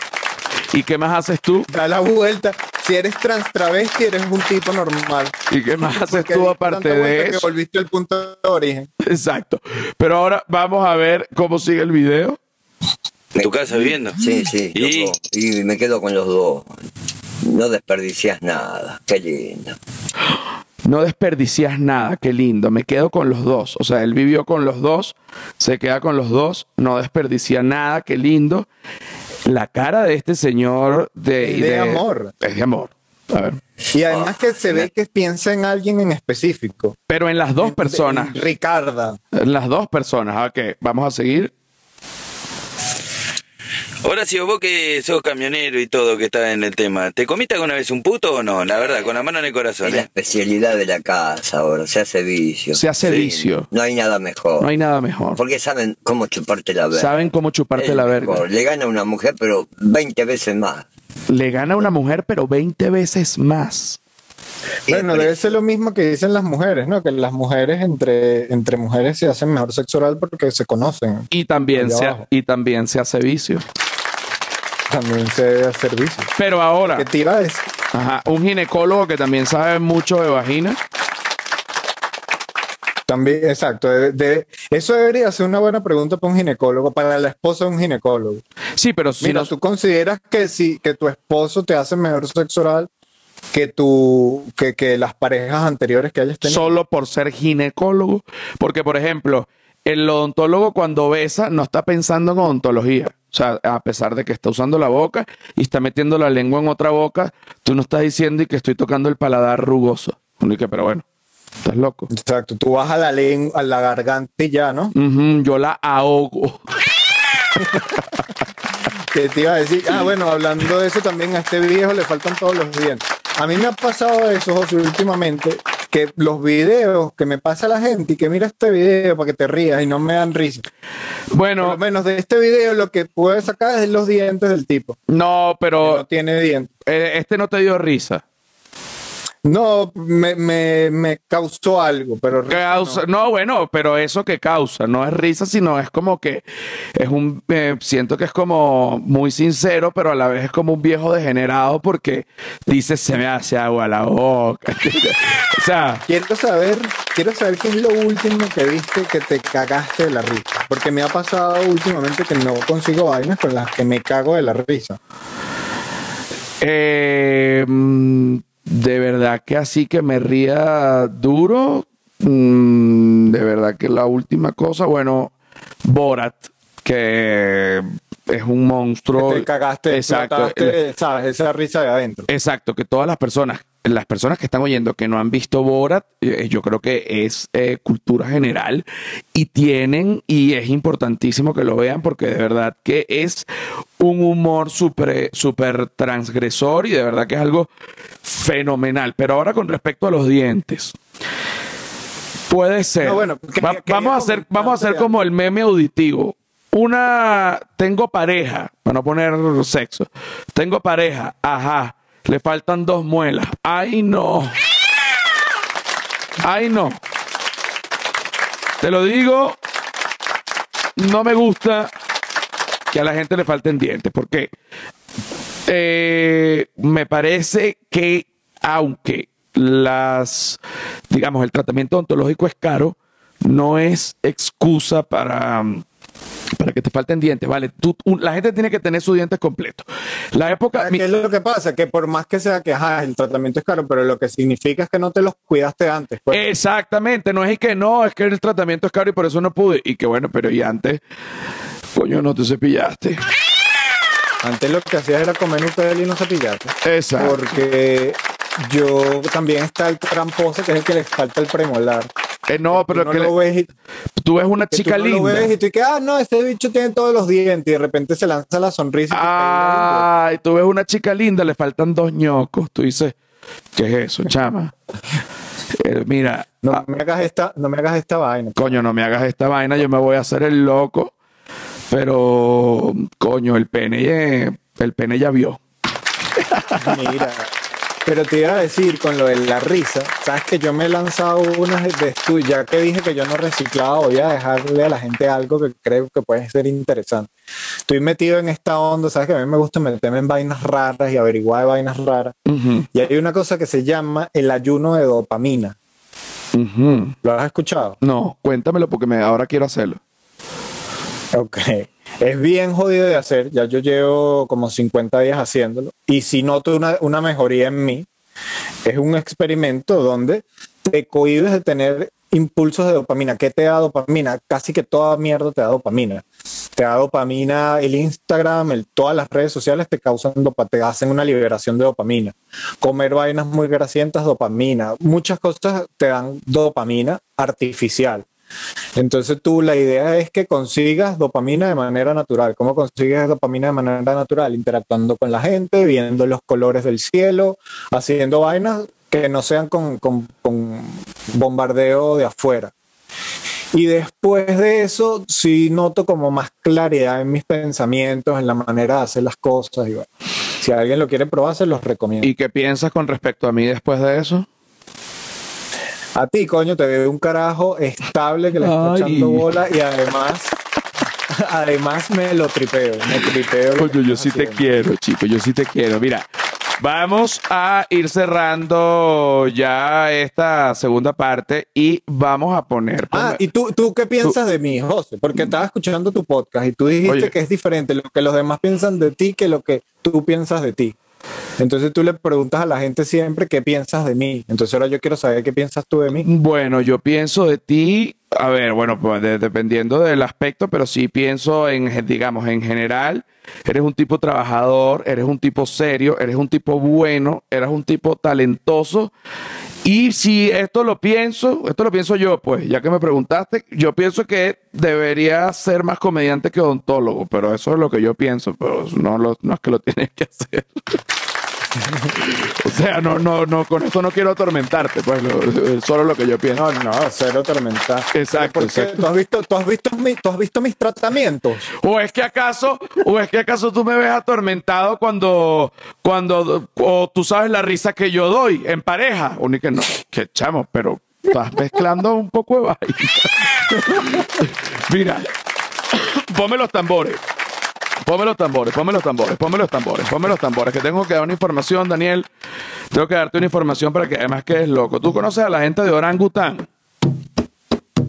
¿Y qué más haces tú? Da la vuelta. Si eres trans travesti, eres un tipo normal. ¿Y qué más haces Porque tú aparte de que eso? volviste al punto de origen. Exacto. Pero ahora vamos a ver cómo sigue el video. ¿En tu casa viviendo? Sí, sí. ¿Y? Y me quedo con los dos. No desperdicias nada. Qué lindo. No desperdicias nada, qué lindo. Me quedo con los dos. O sea, él vivió con los dos, se queda con los dos, no desperdicia nada, qué lindo. La cara de este señor de, Es de amor. Es de amor. A ver. Y además que se ve que piensa en alguien en específico. Pero en las dos personas. Ricarda. en Las dos personas. Ok, vamos a seguir. Horacio, vos que sos camionero y todo que está en el tema, ¿te comiste alguna vez un puto o no? La verdad, con la mano en el corazón, Es la ¿eh? especialidad de la casa ahora. Se hace vicio. Se hace Sí. vicio. No hay nada mejor. No hay nada mejor. Porque saben cómo chuparte la verga. Saben cómo chuparte Es la mejor. verga. Le gana a una mujer, pero 20 veces más. Le gana a una mujer, pero 20 veces más. Bueno, debe ser lo mismo que dicen las mujeres, ¿no? Que las mujeres entre, entre mujeres se hacen mejor sexo oral porque se conocen. Y también, se, y también se hace vicio. También se hacer vicio. Pero ahora, ¿Qué te iba a decir? ajá, un ginecólogo que también sabe mucho de vagina. También, exacto. debe- eso debería ser una buena pregunta para un ginecólogo, para la esposa de un ginecólogo. Sí, pero si Mira, no- ¿tú consideras que si que tu esposo te hace mejor sexo oral que tu que, que las parejas anteriores que hayas tenido? solo por ser ginecólogo. Porque, por ejemplo, el odontólogo cuando besa no está pensando en odontología. O sea, a pesar de que está usando la boca y está metiendo la lengua en otra boca, tú no estás diciendo y que estoy tocando el paladar rugoso. Pero bueno, estás loco. Exacto, tú vas a la lengua, a la garganta y ya, ¿no? Yo la ahogo. Que te iba a decir, ah, bueno, hablando de eso también a este viejo le faltan todos los dientes. A mí me ha pasado eso, José, últimamente, que los videos que me pasa la gente y que mira este video para que te rías y no me dan risa. Por Bueno, lo menos de este video lo que puedes sacar es los dientes del tipo. no, que pero no tiene dientes. eh, este no te dio risa. No, me, me, me causó algo, pero Causa, no. bueno, pero eso que causa, no es risa, sino es como que es un, eh, siento que es como muy sincero, pero a la vez es como un viejo degenerado porque dice se me hace agua la boca. o sea, Quiero saber, quiero saber qué es lo último que viste que te cagaste de la risa. Porque me ha pasado últimamente que no consigo vainas con las que me cago de la risa. eh, mm, de verdad que así que me ría duro, mm, de verdad que la última cosa, bueno, Borat, que es un monstruo. Que te cagaste, Exacto. explotaste, sabes, esa risa de adentro. Exacto, que todas las personas, las personas que están oyendo que no han visto Borat, eh, yo creo que es eh, cultura general y tienen, y es importantísimo que lo vean porque de verdad que es un humor súper súper transgresor y de verdad que es algo fenomenal. Pero ahora con respecto a los dientes. Puede ser. No, bueno, Va- quería vamos a hacer, vamos a hacer como el meme auditivo. Una, tengo pareja, para no poner sexo. Tengo pareja, ajá. Le faltan dos muelas. Ay, no. Ay, no. Te lo digo, no me gusta que a la gente le falten dientes, porque eh, me parece que aunque las, digamos, el tratamiento odontológico es caro, no es excusa para, para que te falten dientes, ¿vale? Tú- un- la gente tiene que tener sus dientes completos. La época... mi- ¿Qué es lo que pasa? Que por más que sea que ajá, el tratamiento es caro, pero lo que significa es que no te los cuidaste antes. pues. Exactamente, no es y que no, es que el tratamiento es caro y por eso no pude. Y que bueno, pero y antes, coño, no te cepillaste. Antes lo que hacías era comer Nutella y no cepillarte. Exacto. Porque yo también está el tramposo, que es el que le falta el premolar. Eh, no, pero tú no que lo le- ves y, tú ves una que chica tú no lo linda. ves y tú dices, ah, no, ese bicho tiene todos los dientes y de repente se lanza la sonrisa. y tú dices, Ay, tú ves una chica linda, le faltan dos ñocos. Tú dices, ¿qué es eso, chama? Eh, mira, no ah, me hagas esta, no me hagas esta vaina. coño, no me hagas esta vaina, yo me voy a hacer el loco. Pero, coño, el pene, eh, el pene ya vio. Mira, pero te iba a decir con lo de la risa, sabes que yo me he lanzado unas de estudio, ya que dije que yo no reciclaba, voy a dejarle a la gente algo que creo que puede ser interesante. Estoy metido en esta onda, sabes que a mí me gusta meterme en vainas raras y averiguar de vainas raras. Y hay una cosa que se llama el ayuno de dopamina. ¿Lo has escuchado? No, cuéntamelo porque me, ahora quiero hacerlo. Ok. Es bien jodido de hacer, ya yo llevo como 50 días haciéndolo y si noto una, una mejoría en mí, es un experimento donde te cohibes de tener impulsos de dopamina. ¿Qué te da dopamina? Casi que toda mierda te da dopamina. Te da dopamina el Instagram, el, todas las redes sociales te causan dopa, te hacen una liberación de dopamina. Comer vainas muy grasientas, dopamina. Muchas cosas te dan dopamina artificial. Entonces tú la idea es que consigas dopamina de manera natural. ¿Cómo consigues dopamina de manera natural? Interactuando con la gente, viendo los colores del cielo, haciendo vainas que no sean con, con- con bombardeo de afuera. Y después de eso, sí noto como más claridad en mis pensamientos, en la manera de hacer las cosas. Si alguien lo quiere probar, se los recomiendo. ¿Y qué piensas con respecto a mí después de eso? A ti, coño, te veo un carajo estable que le está Ay. echando bola y además, además me lo tripeo, me tripeo. Coño, yo sí te quiero, chico, yo sí te quiero. Mira, vamos a ir cerrando ya esta segunda parte y vamos a poner. Ah, ¿y tú, tú qué piensas de mí, José? Porque estaba escuchando tu podcast y tú dijiste Oye. que es diferente lo que los demás piensan de ti que lo que tú piensas de ti. Entonces tú le preguntas a la gente siempre qué piensas de mí. Entonces ahora yo quiero saber qué piensas tú de mí. Bueno, yo pienso de ti, a ver, bueno, pues de- dependiendo del aspecto, pero sí pienso en, digamos, en general, eres un tipo trabajador, eres un tipo serio, eres un tipo bueno, eres un tipo talentoso. Y si esto lo pienso, esto lo pienso yo, pues, ya que me preguntaste, yo pienso que debería ser más comediante que odontólogo, pero eso es lo que yo pienso, pero no, lo- no es que lo tienes que hacer. o sea, no, no, no, con esto no quiero atormentarte, pues, lo- solo lo que yo pienso. No, no, cero tormentar. Exacto, Porque exacto. tú has visto, tú has visto, mi- tú has visto mis tratamientos. ¿O es que acaso, o es que acaso tú me ves atormentado cuando, cuando, o tú sabes la risa que yo doy en pareja? O ni que no, que chamo, pero estás mezclando un poco de vaina. Mira, ponme los tambores. Ponme los tambores, ponme los tambores, ponme los tambores, ponme los tambores, que tengo que dar una información, Daniel. Tengo que darte una información para que además quedes loco. ¿Tú conoces a la gente de Orangután?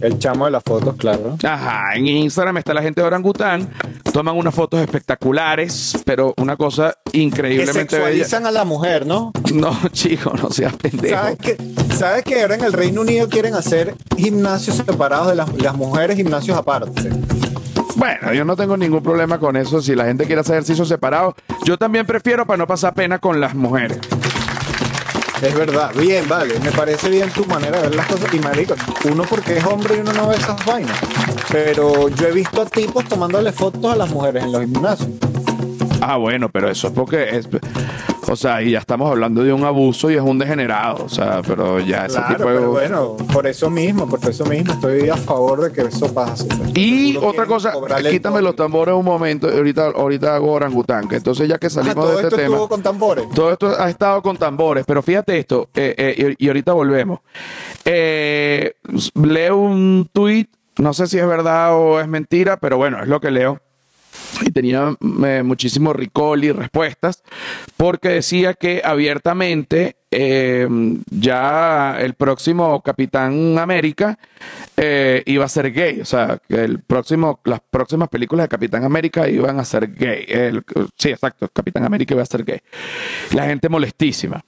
El chamo de las fotos, claro. Ajá, en Instagram está la gente de Orangután, toman unas fotos espectaculares, pero una cosa Que increíblemente bella. sexualizan a la mujer, ¿no? No, chico, no seas pendejo. ¿Sabes que, ¿Sabes que ahora en el Reino Unido quieren hacer gimnasios separados de las, las mujeres, gimnasios aparte? Bueno, yo no tengo ningún problema con eso. Si la gente quiere hacer ejercicio separado, yo también prefiero para no pasar pena con las mujeres. Es verdad. Bien, vale. Me parece bien tu manera de ver las cosas. Y marico, uno porque es hombre y uno no ve esas vainas. Pero yo he visto a tipos tomándole fotos a las mujeres en los gimnasios. Ah, bueno, pero eso es porque es. O sea, y ya estamos hablando de un abuso y es un degenerado. O sea, pero ya ese Claro, tipo de. pero bueno, por eso mismo, por eso mismo estoy a favor de que eso pase. Y Seguro otra cosa, quítame los tambores un momento. Ahorita, ahorita hago orangután. Entonces, ya que Ah, salimos todo de esto este tema. estuvo con tambores. Todo esto ha estado con tambores, pero fíjate esto, eh, eh, y, y ahorita volvemos. Eh, leo un tweet, no sé si es verdad o es mentira, pero bueno, es lo que leo. Y tenía eh, muchísimo recall y respuestas, porque decía que abiertamente eh, ya el próximo Capitán América eh, iba a ser gay. O sea, que el próximo, las próximas películas de Capitán América iban a ser gay. Sí, exacto, Capitán América iba a ser gay. La gente molestísima.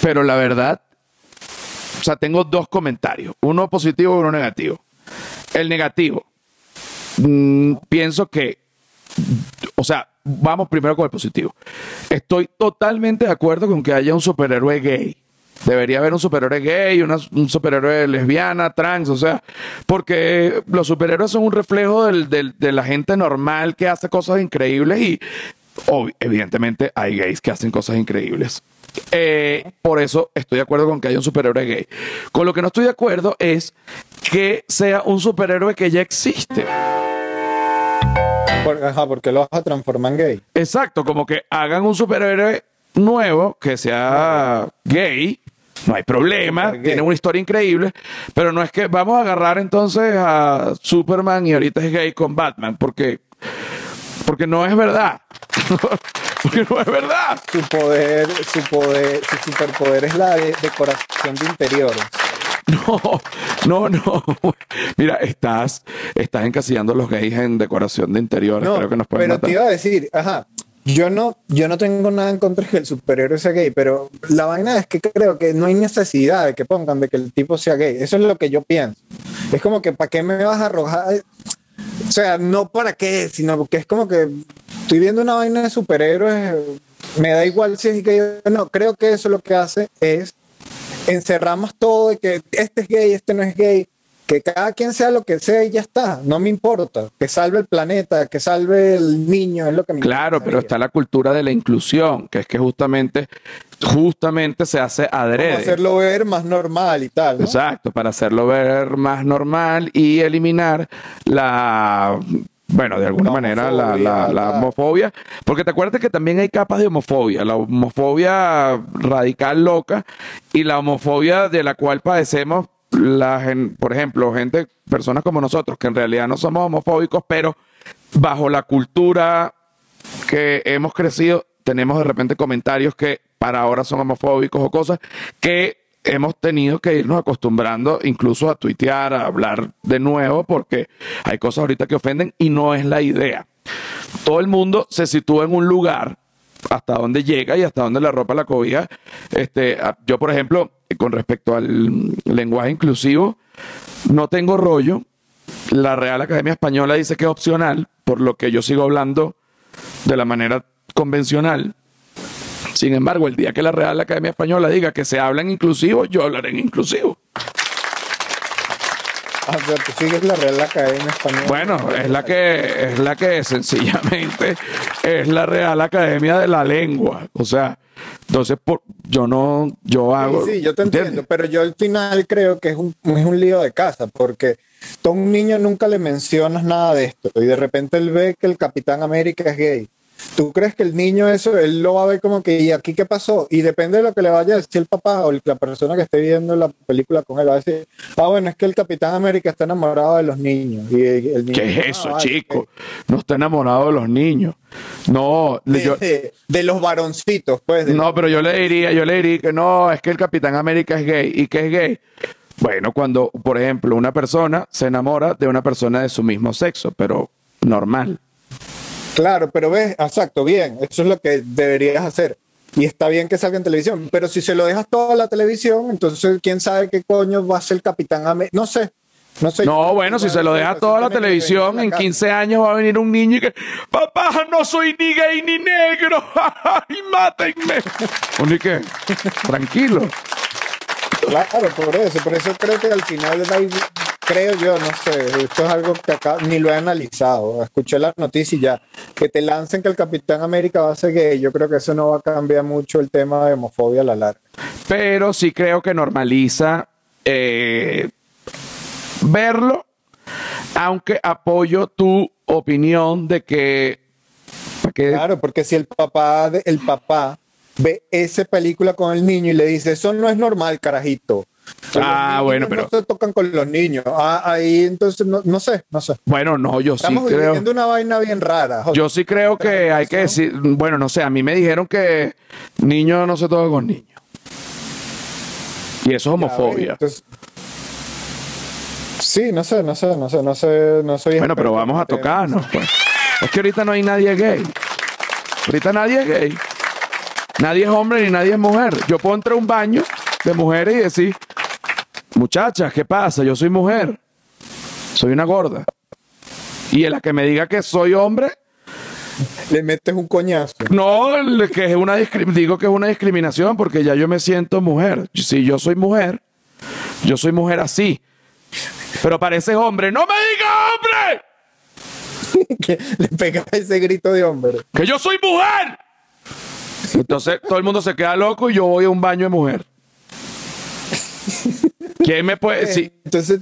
Pero la verdad, o sea, tengo dos comentarios, uno positivo y uno negativo. El negativo, mm, pienso que, o sea, vamos primero con el positivo. Estoy totalmente de acuerdo con que haya un superhéroe gay. Debería haber un superhéroe gay, una- un superhéroe lesbiana, trans, o sea, porque los superhéroes son un reflejo del- del- de la gente normal que hace cosas increíbles y ob- evidentemente hay gays que hacen cosas increíbles. Eh, por eso estoy de acuerdo con que haya un superhéroe gay. Con lo que no estoy de acuerdo es que sea un superhéroe que ya existe. Por- ajá, porque lo vas a transformar en gay. Exacto, como que hagan un superhéroe nuevo que sea gay, no hay problema, tiene una historia increíble, pero no es que vamos a agarrar entonces a Superman y ahorita es gay con Batman, porque, porque no es verdad. porque no es verdad. Su poder, su poder, su superpoder es la de- decoración de interiores. No, no, no. Mira, estás, estás encasillando a los gays en decoración de interiores. No, Creo que nos pueden pero matar. te iba a decir, ajá, yo no, yo no tengo nada en contra de que el superhéroe sea gay, pero la vaina es que creo que no hay necesidad de que pongan de que el tipo sea gay. Eso es lo que yo pienso. Es como que, ¿para qué me vas a arrojar? O sea, no para qué, sino porque es como que estoy viendo una vaina de superhéroes, me da igual si es gay o no. Creo que eso lo que hace es encerramos todo de que este es gay, este no es gay, que cada quien sea lo que sea y ya está, no me importa, que salve el planeta, que salve el niño, es lo que me Claro, pero está la cultura de la inclusión, que es que justamente, justamente se hace adrede. hacerlo ver más normal y tal, ¿no? Exacto, para hacerlo ver más normal y eliminar la, bueno, de alguna La manera la, homofobia, la- la homofobia, porque te acuerdas que también hay capas de homofobia, la homofobia radical loca y la homofobia de la cual padecemos, la, por ejemplo, gente, personas como nosotros, que en realidad no somos homofóbicos, pero bajo la cultura que hemos crecido, tenemos de repente comentarios que para ahora son homofóbicos o cosas que hemos tenido que irnos acostumbrando incluso a tuitear, a hablar de nuevo, porque hay cosas ahorita que ofenden y no es la idea. Todo el mundo se sitúa en un lugar hasta donde llega y hasta donde le ropa la cobija. Este, yo, por ejemplo, con respecto al lenguaje inclusivo, no tengo rollo. La Real Academia Española dice que es opcional, por lo que yo sigo hablando de la manera convencional. Sin embargo, el día que la Real Academia Española diga que se habla en inclusivo, yo hablaré en inclusivo. Ah, tú sigues la Real Academia Española. Bueno, es la que es la que sencillamente es la Real Academia de la Lengua. O sea, entonces por, yo no, yo hago. Sí, sí, yo te ¿entiendes? entiendo, pero yo al final creo que es un, es un lío de casa, porque tú a un niño nunca le mencionas nada de esto, y de repente él ve que el Capitán América es gay. ¿Tú crees que el niño eso, él lo va a ver como que, ¿y aquí qué pasó? Y depende de lo que le vaya a decir el papá o la persona que esté viendo la película con él, va a decir, ah, bueno, es que el Capitán América está enamorado de los niños. Y el niño, ¿Qué es "Ah, eso, vale, chico? ok". No está enamorado de los niños. No, De, yo- de- de los varoncitos, pues. de- no, pero yo le diría, yo le diría que no, es que el Capitán América es gay. ¿Y qué es gay? Bueno, cuando, por ejemplo, una persona se enamora de una persona de su mismo sexo, pero normal. Claro, pero ves, exacto, bien, eso es lo que deberías hacer. Y está bien que salga en televisión, pero si se lo dejas toda la televisión, entonces quién sabe qué coño va a ser el Capitán América. No sé, no sé. No, bueno, si se lo deja toda la televisión, en 15 años va a venir un niño y que, papá, no soy ni gay ni negro, y mátenme. Uno. Tranquilo. Claro, por eso, por eso creo que al final, igual- creo yo, no sé, esto es algo que acá ni lo he analizado. Escuché las noticias y ya, que te lancen que el Capitán América va a ser gay, yo creo que eso no va a cambiar mucho el tema de homofobia a la larga. Pero sí creo que normaliza eh, verlo, aunque apoyo tu opinión de que... Claro, porque si el papá, de- el papá ve esa película con el niño y le dice, eso no es normal, carajito. Ah, niños bueno, no pero- se tocan con los niños. Ah, ahí entonces, no, no sé, no sé. Bueno, no, yo sí Estamos creo... viviendo una vaina bien rara. joder. Yo sí creo que hay que decir, bueno, no sé, a mí me dijeron que niño no se toca con niños. Y eso es homofobia. Entonces- sí, no sé, no sé, no sé, no sé, no soy Bueno, pero vamos a tocarnos, pues. Es que ahorita no hay nadie gay. Ahorita nadie es gay. Nadie es hombre ni nadie es mujer. Yo puedo entrar a un baño de mujeres y decir, muchachas, ¿qué pasa? Yo soy mujer. Soy una gorda. Y en la que me diga que soy hombre, Le metes un coñazo. no, que es una digo que es una discriminación porque ya yo me siento mujer. Si yo soy mujer, yo soy mujer así. Pero pareces hombre. ¡No me digas hombre! que le pegas ese grito de hombre. que yo soy mujer. Entonces todo el mundo se queda loco y yo voy a un baño de mujer. ¿Quién me puede decir? Entonces,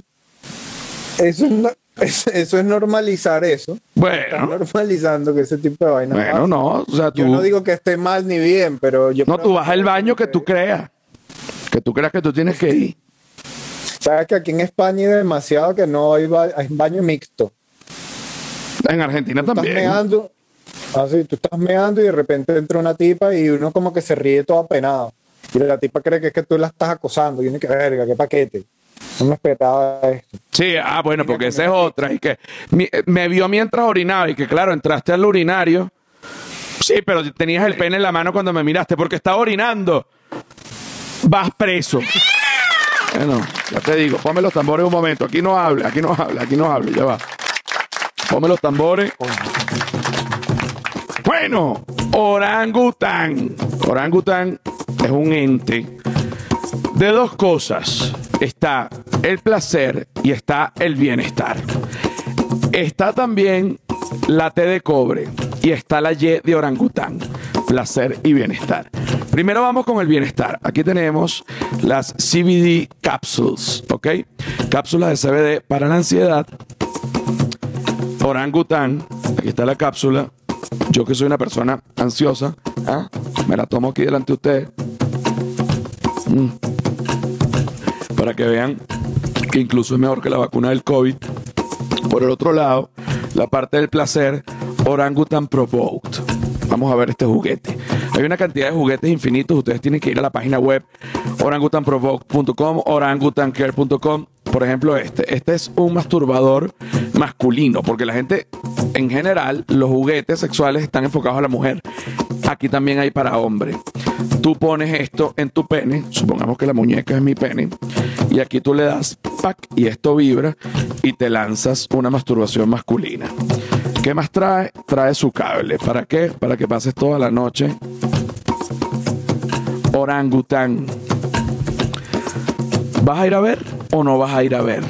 eso es, no- eso, es normalizar eso. Estás Bueno, normalizando que ese tipo de vaina. bueno, pasa. no. O sea, tú, Yo no digo que esté mal ni bien, pero yo. no, tú vas al baño que tú creas. Que tú creas que tú tienes que ir. Sabes que aquí en España hay demasiado que no hay, ba- hay baño mixto. En Argentina Estás también. meando, así, tú estás meando y de repente entra una tipa y uno como que se ríe todo apenado. Y la tipa cree que es que tú la estás acosando. Y uno que verga, qué paquete. No me esperaba esto. Sí, ah, bueno, porque esa es otra. Y que mi- me vio mientras orinaba y que, claro, entraste al urinario. Sí, pero tenías el pene en la mano cuando me miraste porque estaba orinando. Vas preso. Bueno, ya te digo, ponme los tambores un momento. Aquí no habla, aquí no habla, aquí no habla, ya va. Ponme los tambores. Bueno, orangután. Orangután es un ente de dos cosas. Está el placer y está el bienestar. Está también la T de cobre y está la Y de orangután. Placer y bienestar. Primero vamos con el bienestar. Aquí tenemos las CBD capsules, ¿ok? Cápsulas de CBD para la ansiedad. Orangután. Aquí está la cápsula. Yo que soy una persona ansiosa, ¿ah? me la tomo aquí delante de ustedes. Mm. Para que vean que incluso es mejor que la vacuna del COVID. Por el otro lado, la parte del placer, Orangutan Provoked. Vamos a ver este juguete. Hay una cantidad de juguetes infinitos. Ustedes tienen que ir a la página web orangutanprovoked.com, orangutancare.com. Por ejemplo, este. Este es un masturbador masculino, porque la gente, en general, los juguetes sexuales están enfocados a la mujer. Aquí también hay para hombre. Tú pones esto en tu pene, supongamos que la muñeca es mi pene, y aquí tú le das pack y esto vibra y te lanzas una masturbación masculina. ¿Qué más trae? Trae su cable. ¿Para qué? Para que pases toda la noche. Orangután. ¿Vas a ir a ver o no vas a ir a ver?